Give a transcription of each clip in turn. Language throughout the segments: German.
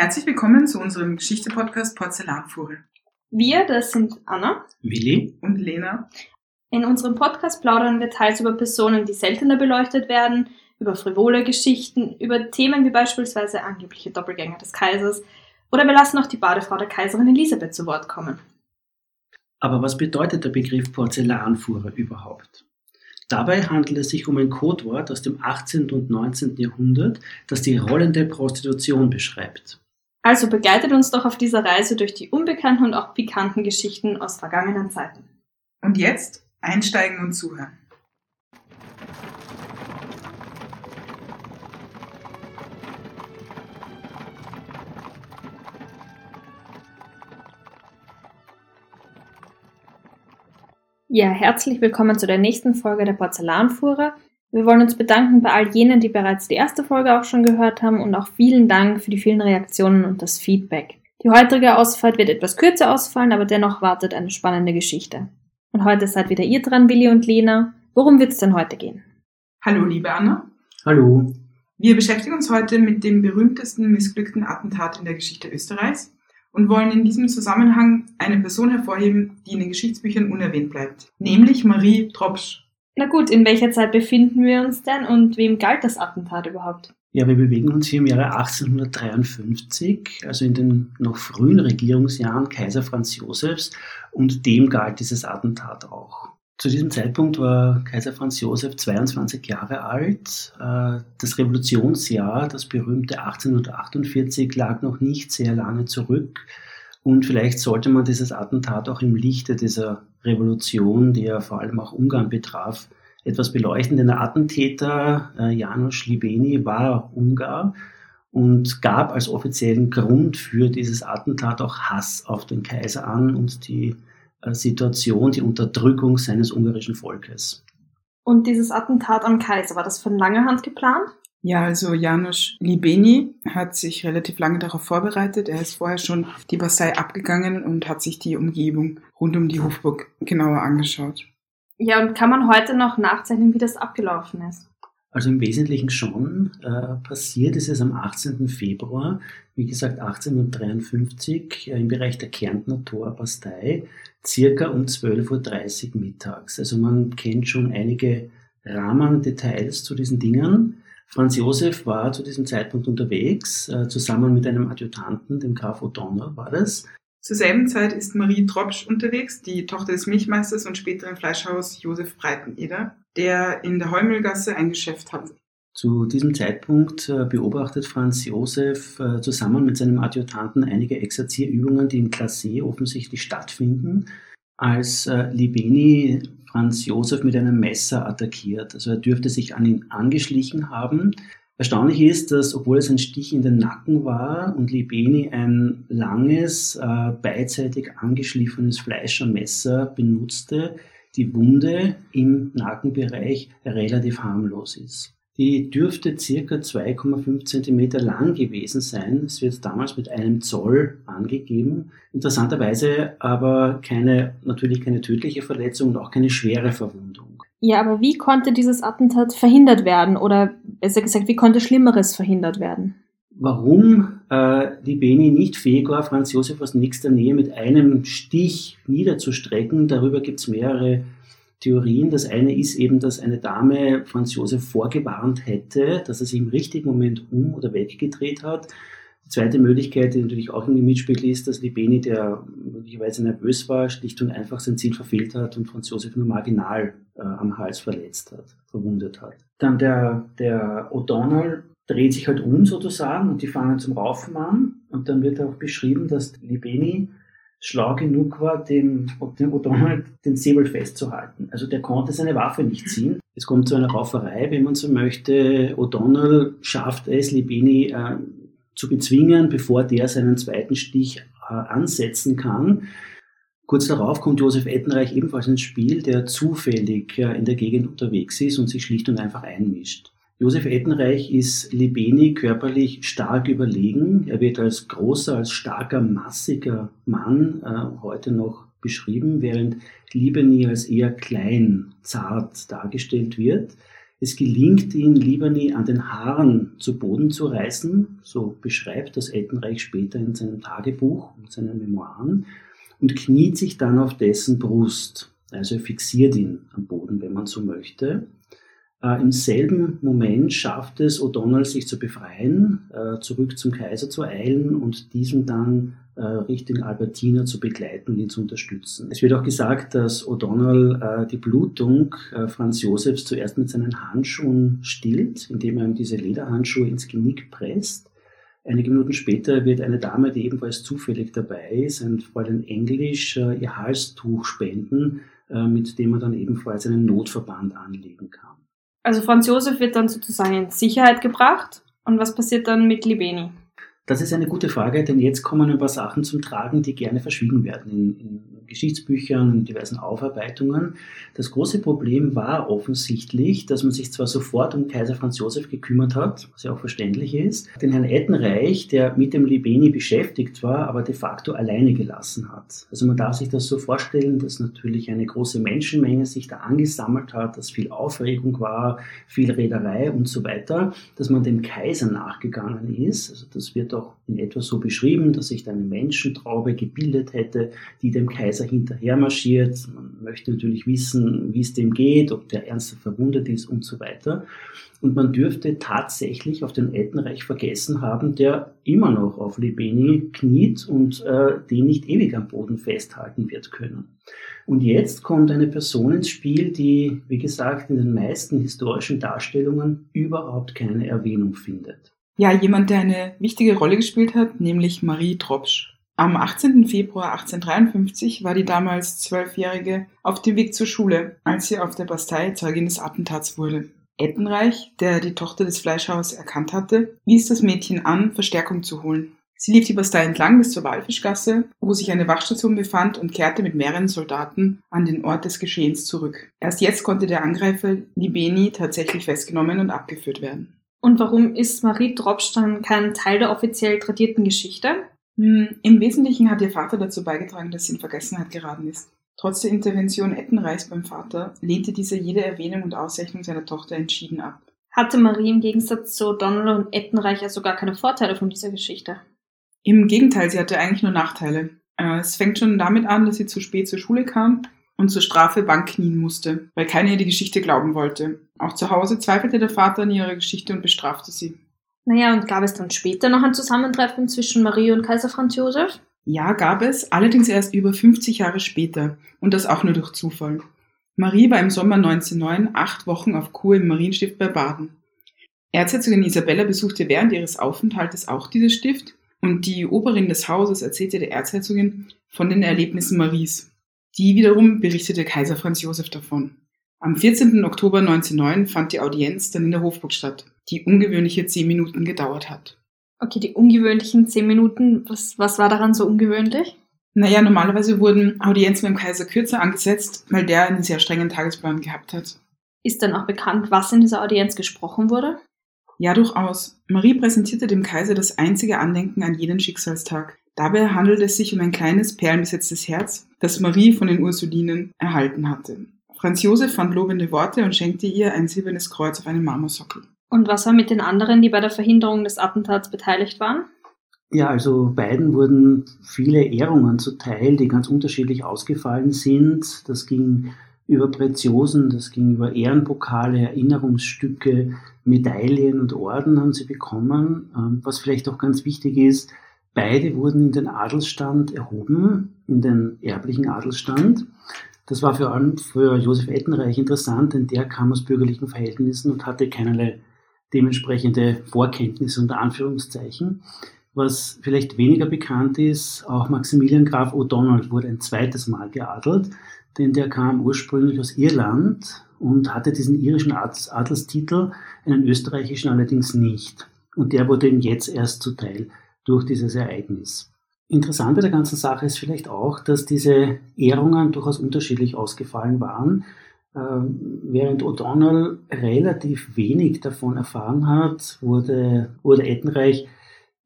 Herzlich willkommen zu unserem Geschichte-Podcast Porzellanfuhre. Wir, das sind Anna, Willi und Lena. In unserem Podcast plaudern wir teils über Personen, die seltener beleuchtet werden, über frivole Geschichten, über Themen wie beispielsweise angebliche Doppelgänger des Kaisers oder wir lassen auch die Badefrau der Kaiserin Elisabeth zu Wort kommen. Aber was bedeutet der Begriff Porzellanfuhrer überhaupt? Dabei handelt es sich um ein Codewort aus dem 18. und 19. Jahrhundert, das die rollende Prostitution beschreibt. Also begleitet uns doch auf dieser Reise durch die unbekannten und auch pikanten Geschichten aus vergangenen Zeiten. Und jetzt einsteigen und zuhören. Ja, herzlich willkommen zu der nächsten Folge der Porzellanfuhrer. Wir wollen uns bedanken bei all jenen, die bereits die erste Folge auch schon gehört haben und auch vielen Dank für die vielen Reaktionen und das Feedback. Die heutige Ausfahrt wird etwas kürzer ausfallen, aber dennoch wartet eine spannende Geschichte. Und heute seid wieder ihr dran, Willi und Lena. Worum wird es denn heute gehen? Hallo, liebe Anna. Hallo. Wir beschäftigen uns heute mit dem berühmtesten missglückten Attentat in der Geschichte Österreichs, und wollen in diesem Zusammenhang eine Person hervorheben, die in den Geschichtsbüchern unerwähnt bleibt, nämlich Marie Tropsch. Na gut, in welcher Zeit befinden wir uns denn und wem galt das Attentat überhaupt? Ja, wir bewegen uns hier im Jahre 1853, also in den noch frühen Regierungsjahren Kaiser Franz Josefs, und dem galt dieses Attentat auch. Zu diesem Zeitpunkt war Kaiser Franz Josef 22 Jahre alt. Äh, das Revolutionsjahr, das berühmte 1848, lag noch nicht sehr lange zurück. Und vielleicht sollte man dieses Attentat auch im Lichte dieser Revolution, die ja vor allem auch Ungarn betraf, etwas beleuchten. Denn der Attentäter äh, Janusz Libeni war Ungar und gab als offiziellen Grund für dieses Attentat auch Hass auf den Kaiser an und die äh, Situation, die Unterdrückung seines ungarischen Volkes. Und dieses Attentat am Kaiser, war das von langer Hand geplant? Ja, also Janusz Libeni hat sich relativ lange darauf vorbereitet. Er ist vorher schon die Bastei abgegangen und hat sich die Umgebung rund um die Hofburg genauer angeschaut. Ja, und kann man heute noch nachzeichnen, wie das abgelaufen ist? Also im Wesentlichen schon. Äh, passiert ist es am 18. Februar, wie gesagt 1853, äh, im Bereich der Kärntner Torbastei circa um 12.30 Uhr mittags. Also man kennt schon einige Rahmendetails zu diesen Dingen. Franz Josef war zu diesem Zeitpunkt unterwegs, äh, zusammen mit einem Adjutanten, dem Graf O'Donnell war das. Zur selben Zeit ist Marie Tropsch unterwegs, die Tochter des Milchmeisters und späteren Fleischhaus Josef Breiteneder, der in der Heumüllgasse ein Geschäft hat. Zu diesem Zeitpunkt äh, beobachtet Franz Josef äh, zusammen mit seinem Adjutanten einige Exerzierübungen, die in Classé offensichtlich stattfinden, als äh, Libeni Franz Josef mit einem Messer attackiert. Also er dürfte sich an ihn angeschlichen haben. Erstaunlich ist, dass obwohl es ein Stich in den Nacken war und Libeni ein langes, beidseitig angeschliffenes Fleischermesser benutzte, die Wunde im Nackenbereich relativ harmlos ist. Die dürfte circa 2,5 Zentimeter lang gewesen sein. Es wird damals mit einem Zoll angegeben. Interessanterweise aber keine, natürlich keine tödliche Verletzung und auch keine schwere Verwundung. Ja, aber wie konnte dieses Attentat verhindert werden? Oder besser gesagt, wie konnte Schlimmeres verhindert werden? Warum äh, die Beni nicht fähig war, Franz Josef aus nächster Nähe mit einem Stich niederzustrecken, darüber gibt es mehrere Theorien. Das eine ist eben, dass eine Dame Franz Josef vorgewarnt hätte, dass er sich im richtigen Moment um- oder weggedreht hat. Die zweite Möglichkeit, die natürlich auch irgendwie mitspielt, ist, dass Libeni, der möglicherweise nervös war, schlicht und einfach sein Ziel verfehlt hat und Franz Josef nur marginal äh, am Hals verletzt hat, verwundet hat. Dann der, der O'Donnell dreht sich halt um sozusagen und die fangen zum Raufen an. Und dann wird auch beschrieben, dass Libeni schlau genug war, dem, dem O'Donnell den Säbel festzuhalten. Also der konnte seine Waffe nicht ziehen. Es kommt zu einer Rauferei, wenn man so möchte. O'Donnell schafft es, Libeni äh, zu bezwingen, bevor der seinen zweiten Stich äh, ansetzen kann. Kurz darauf kommt Josef Ettenreich ebenfalls ins Spiel, der zufällig äh, in der Gegend unterwegs ist und sich schlicht und einfach einmischt. Josef Ettenreich ist Libeni körperlich stark überlegen. Er wird als großer, als starker, massiger Mann äh, heute noch beschrieben, während Libeni als eher klein, zart dargestellt wird. Es gelingt ihm, Libani an den Haaren zu Boden zu reißen, so beschreibt das Ettenreich später in seinem Tagebuch und seinen Memoiren, und kniet sich dann auf dessen Brust. Also er fixiert ihn am Boden, wenn man so möchte. Äh, Im selben Moment schafft es O'Donnell, sich zu befreien, äh, zurück zum Kaiser zu eilen und diesem dann Richtung Albertina zu begleiten und ihn zu unterstützen. Es wird auch gesagt, dass O'Donnell äh, die Blutung äh, Franz Josefs zuerst mit seinen Handschuhen stillt, indem er ihm diese Lederhandschuhe ins Genick presst. Einige Minuten später wird eine Dame, die ebenfalls zufällig dabei ist, ein Fräulein Englisch, äh, ihr Halstuch spenden, äh, mit dem man dann ebenfalls einen Notverband anlegen kann. Also Franz Josef wird dann sozusagen in Sicherheit gebracht. Und was passiert dann mit Libeni? Das ist eine gute Frage, denn jetzt kommen ein paar Sachen zum Tragen, die gerne verschwiegen werden in, in Geschichtsbüchern, in diversen Aufarbeitungen. Das große Problem war offensichtlich, dass man sich zwar sofort um Kaiser Franz Josef gekümmert hat, was ja auch verständlich ist, den Herrn Ettenreich, der mit dem Libeni beschäftigt war, aber de facto alleine gelassen hat. Also man darf sich das so vorstellen, dass natürlich eine große Menschenmenge sich da angesammelt hat, dass viel Aufregung war, viel Reederei und so weiter, dass man dem Kaiser nachgegangen ist. Also das wird auch in etwa so beschrieben, dass sich da eine Menschentraube gebildet hätte, die dem Kaiser hinterher marschiert. Man möchte natürlich wissen, wie es dem geht, ob der ernsthaft verwundet ist und so weiter. Und man dürfte tatsächlich auf den Ettenreich vergessen haben, der immer noch auf Libeni kniet und äh, den nicht ewig am Boden festhalten wird können. Und jetzt kommt eine Person ins Spiel, die, wie gesagt, in den meisten historischen Darstellungen überhaupt keine Erwähnung findet. Ja, jemand, der eine wichtige Rolle gespielt hat, nämlich Marie Tropsch. Am 18. Februar 1853 war die damals Zwölfjährige auf dem Weg zur Schule, als sie auf der Bastei Zeugin des Attentats wurde. Ettenreich, der die Tochter des Fleischhauers erkannt hatte, wies das Mädchen an, Verstärkung zu holen. Sie lief die Bastei entlang bis zur Walfischgasse, wo sich eine Wachstation befand und kehrte mit mehreren Soldaten an den Ort des Geschehens zurück. Erst jetzt konnte der Angreifer Libeni tatsächlich festgenommen und abgeführt werden. Und warum ist Marie Dropsch dann kein Teil der offiziell tradierten Geschichte? Hm, Im Wesentlichen hat ihr Vater dazu beigetragen, dass sie in Vergessenheit geraten ist. Trotz der Intervention Ettenreichs beim Vater lehnte dieser jede Erwähnung und Auszeichnung seiner Tochter entschieden ab. Hatte Marie im Gegensatz zu Donald und Ettenreich ja sogar keine Vorteile von dieser Geschichte? Im Gegenteil, sie hatte eigentlich nur Nachteile. Äh, es fängt schon damit an, dass sie zu spät zur Schule kam und zur Strafe Bank knien musste, weil keiner ihr die Geschichte glauben wollte. Auch zu Hause zweifelte der Vater an ihrer Geschichte und bestrafte sie. Naja, und gab es dann später noch ein Zusammentreffen zwischen Marie und Kaiser Franz Josef? Ja, gab es, allerdings erst über 50 Jahre später und das auch nur durch Zufall. Marie war im Sommer 1909 acht Wochen auf Kur im Marienstift bei Baden. Erzherzogin Isabella besuchte während ihres Aufenthaltes auch dieses Stift und die Oberin des Hauses erzählte der Erzherzogin von den Erlebnissen Maries. Die wiederum berichtete Kaiser Franz Josef davon. Am 14. Oktober 1909 fand die Audienz dann in der Hofburg statt, die ungewöhnliche zehn Minuten gedauert hat. Okay, die ungewöhnlichen zehn Minuten, was, was war daran so ungewöhnlich? Naja, normalerweise wurden Audienzen beim Kaiser kürzer angesetzt, weil der einen sehr strengen Tagesplan gehabt hat. Ist dann auch bekannt, was in dieser Audienz gesprochen wurde? Ja, durchaus. Marie präsentierte dem Kaiser das einzige Andenken an jeden Schicksalstag. Dabei handelt es sich um ein kleines perlenbesetztes Herz, das Marie von den Ursulinen erhalten hatte. Franz Josef fand lobende Worte und schenkte ihr ein silbernes Kreuz auf einem Marmorsockel. Und was war mit den anderen, die bei der Verhinderung des Attentats beteiligt waren? Ja, also beiden wurden viele Ehrungen zuteil, die ganz unterschiedlich ausgefallen sind. Das ging über Preziosen, das ging über Ehrenpokale, Erinnerungsstücke, Medaillen und Orden haben sie bekommen. Ähm, was vielleicht auch ganz wichtig ist, beide wurden in den Adelsstand erhoben, in den erblichen Adelsstand. Das war vor allem für Josef Ettenreich interessant, denn der kam aus bürgerlichen Verhältnissen und hatte keinerlei dementsprechende Vorkenntnisse unter Anführungszeichen. Was vielleicht weniger bekannt ist, auch Maximilian Graf O'Donnell wurde ein zweites Mal geadelt, denn der kam ursprünglich aus Irland und hatte diesen irischen Adelstitel, einen österreichischen allerdings nicht. Und der wurde ihm jetzt erst zuteil durch dieses Ereignis. Interessant bei der ganzen Sache ist vielleicht auch, dass diese Ehrungen durchaus unterschiedlich ausgefallen waren. Ähm, während O'Donnell relativ wenig davon erfahren hat, wurde, wurde Ettenreich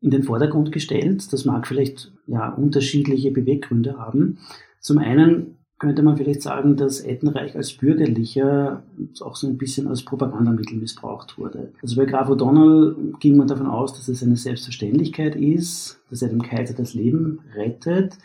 in den Vordergrund gestellt. Das mag vielleicht ja, unterschiedliche Beweggründe haben. Zum einen könnte man vielleicht sagen, dass Ettenreich als Bürgerlicher auch so ein bisschen als Propagandamittel missbraucht wurde. Also bei Graf O'Donnell ging man davon aus, dass es eine Selbstverständlichkeit ist, dass er dem Kaiser das Leben rettet.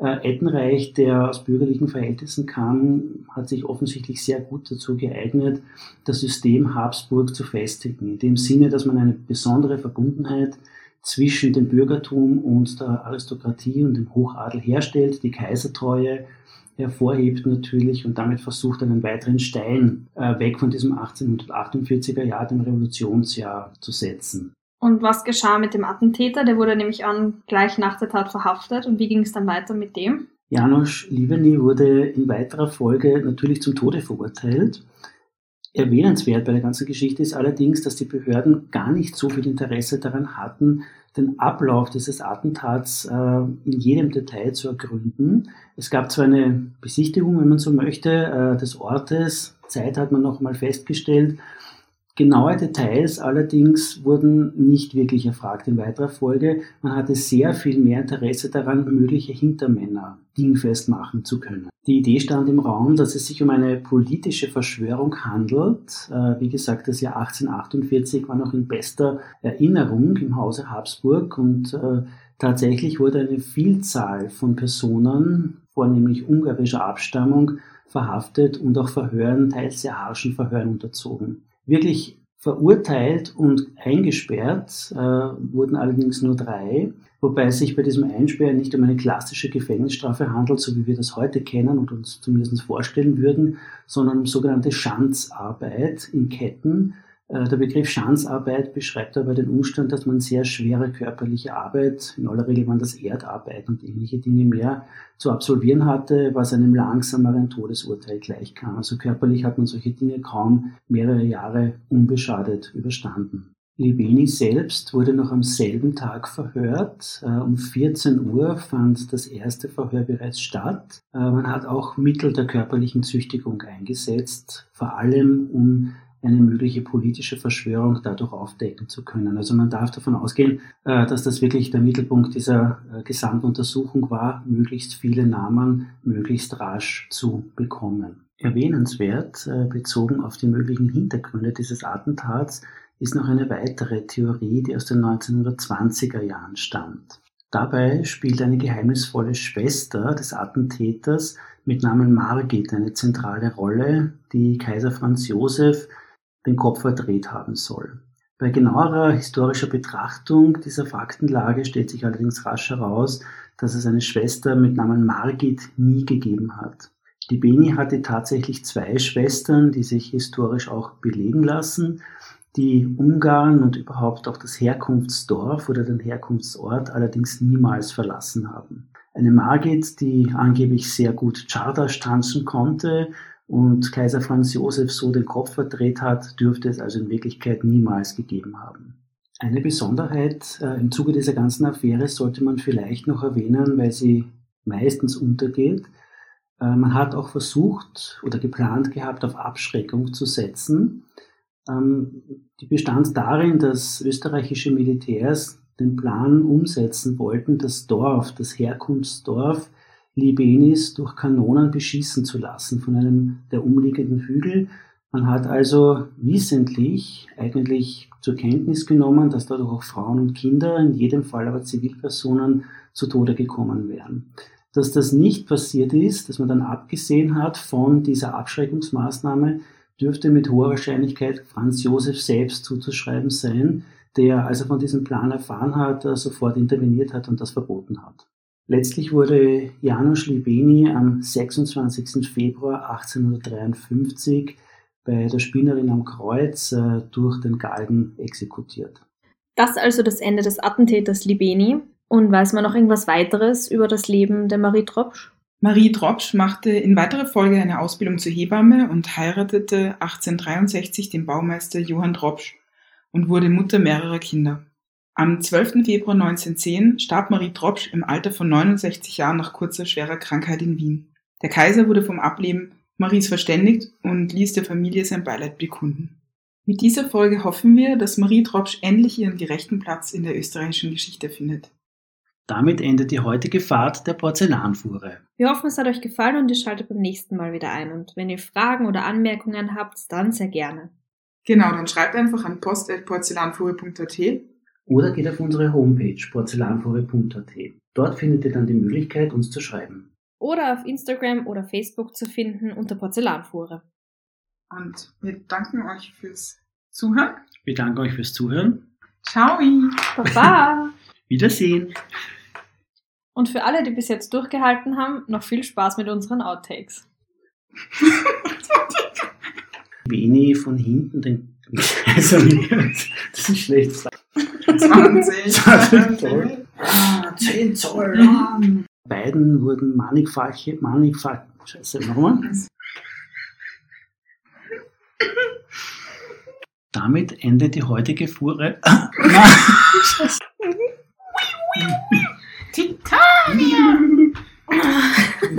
Äh, Ettenreich, der aus bürgerlichen Verhältnissen kam, hat sich offensichtlich sehr gut dazu geeignet, das System Habsburg zu festigen. In dem Sinne, dass man eine besondere Verbundenheit zwischen dem Bürgertum und der Aristokratie und dem Hochadel herstellt, die Kaisertreue hervorhebt natürlich und damit versucht, einen weiteren Stein äh, weg von diesem 1848er Jahr, dem Revolutionsjahr, zu setzen. Und was geschah mit dem Attentäter? Der wurde nämlich an gleich nach der Tat verhaftet. Und wie ging es dann weiter mit dem? Janusz Liveni wurde in weiterer Folge natürlich zum Tode verurteilt. Erwähnenswert bei der ganzen Geschichte ist allerdings, dass die Behörden gar nicht so viel Interesse daran hatten, den Ablauf dieses Attentats äh, in jedem Detail zu ergründen. Es gab zwar eine Besichtigung, wenn man so möchte, äh, des Ortes, Zeit hat man noch mal festgestellt, Genaue Details allerdings wurden nicht wirklich erfragt in weiterer Folge. Man hatte sehr viel mehr Interesse daran, mögliche Hintermänner dingfest machen zu können. Die Idee stand im Raum, dass es sich um eine politische Verschwörung handelt. Äh, wie gesagt, das Jahr 1848 war noch in bester Erinnerung im Hause Habsburg und äh, tatsächlich wurde eine Vielzahl von Personen, vornehmlich ungarischer Abstammung, verhaftet und auch Verhören, teils sehr harschen Verhören unterzogen. Wirklich verurteilt und eingesperrt äh, wurden allerdings nur drei, wobei es sich bei diesem Einsperren nicht um eine klassische Gefängnisstrafe handelt, so wie wir das heute kennen und uns zumindest vorstellen würden, sondern um sogenannte Schanzarbeit in Ketten, der Begriff Schanzarbeit beschreibt aber den Umstand, dass man sehr schwere körperliche Arbeit, in aller Regel waren das Erdarbeit und ähnliche Dinge mehr, zu absolvieren hatte, was einem langsameren Todesurteil gleichkam. Also körperlich hat man solche Dinge kaum mehrere Jahre unbeschadet überstanden. Libeni selbst wurde noch am selben Tag verhört. Äh, um 14 Uhr fand das erste Verhör bereits statt. Äh, man hat auch Mittel der körperlichen Züchtigung eingesetzt, vor allem um eine mögliche politische Verschwörung dadurch aufdecken zu können. Also man darf davon ausgehen, äh, dass das wirklich der Mittelpunkt dieser äh, Gesamtuntersuchung war, möglichst viele Namen möglichst rasch zu bekommen. Erwähnenswert, äh, bezogen auf die möglichen Hintergründe dieses Attentats, ist noch eine weitere Theorie, die aus den 1920er Jahren stammt. Dabei spielt eine geheimnisvolle Schwester des Attentäters mit Namen Margit eine zentrale Rolle, die Kaiser Franz Josef den Kopf verdreht haben soll. Bei genauerer historischer Betrachtung dieser Faktenlage stellt sich allerdings rasch heraus, dass es eine Schwester mit Namen Margit nie gegeben hat. Die Beni hatte tatsächlich zwei Schwestern, die sich historisch auch belegen lassen, die Ungarn und überhaupt auch das Herkunftsdorf oder den Herkunftsort allerdings niemals verlassen haben. Eine Margit, die angeblich sehr gut Czardasch tanzen konnte, und Kaiser Franz Josef so den Kopf verdreht hat, dürfte es also in Wirklichkeit niemals gegeben haben. Eine Besonderheit äh, im Zuge dieser ganzen Affäre sollte man vielleicht noch erwähnen, weil sie meistens untergeht. Äh, man hat auch versucht oder geplant gehabt, auf Abschreckung zu setzen. Ähm, die bestand darin, dass österreichische Militärs den Plan umsetzen wollten, das Dorf, das Herkunftsdorf Libenis durch Kanonen beschießen zu lassen von einem der umliegenden Hügel. Man hat also wissentlich eigentlich zur Kenntnis genommen, dass dadurch auch Frauen und Kinder, in jedem Fall aber Zivilpersonen, zu Tode gekommen wären. Dass das nicht passiert ist, dass man dann abgesehen hat von dieser Abschreckungsmaßnahme, dürfte mit hoher Wahrscheinlichkeit Franz Josef selbst zuzuschreiben sein, der, als er von diesem Plan erfahren hat, sofort interveniert hat und das verboten hat. Letztlich wurde Janusz Libeni am 26. Februar 1853 bei der Spinnerin am Kreuz äh, durch den Galgen exekutiert. Das also das Ende des Attentäters Libeni. Und weiß man noch irgendwas weiteres über das Leben der Marie Tropsch? Marie Tropsch machte in weiterer Folge eine Ausbildung zur Hebamme und heiratete 1863 den Baumeister Johann Tropsch und wurde Mutter mehrerer Kinder. Am 12. Februar 1910 starb Marie Tropsch im Alter von 69 Jahren nach kurzer schwerer Krankheit in Wien. Der Kaiser wurde vom Ableben Maries verständigt und ließ der Familie sein Beileid bekunden. Mit dieser Folge hoffen wir, dass Marie Tropsch endlich ihren gerechten Platz in der österreichischen Geschichte findet. Damit endet die heutige Fahrt der Porzellanfuhre. Wir hoffen, es hat euch gefallen und ihr schaltet beim nächsten Mal wieder ein. Und wenn ihr Fragen oder Anmerkungen habt, dann sehr gerne. Genau, dann schreibt einfach an post.porzellanfuhre.at. Oder geht auf unsere Homepage porzellanfuhre.at. Dort findet ihr dann die Möglichkeit, uns zu schreiben. Oder auf Instagram oder Facebook zu finden unter Porzellanfuhre. Und wir danken euch fürs Zuhören. Wir danken euch fürs Zuhören. Ciao! Baba! Wiedersehen! Und für alle, die bis jetzt durchgehalten haben, noch viel Spaß mit unseren Outtakes. Beni von hinten den also, Das ist schlecht. 20, 20 Zoll. Ah, 10 Zoll. Beiden wurden mannigfache, mannigfach. Scheiße, nochmal. Damit endet die heutige Fuhre. Titania!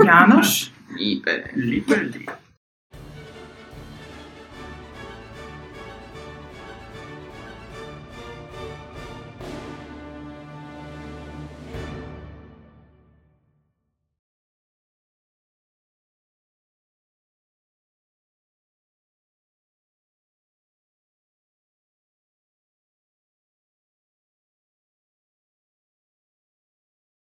Janusz, Liebe. Liebe, liebe.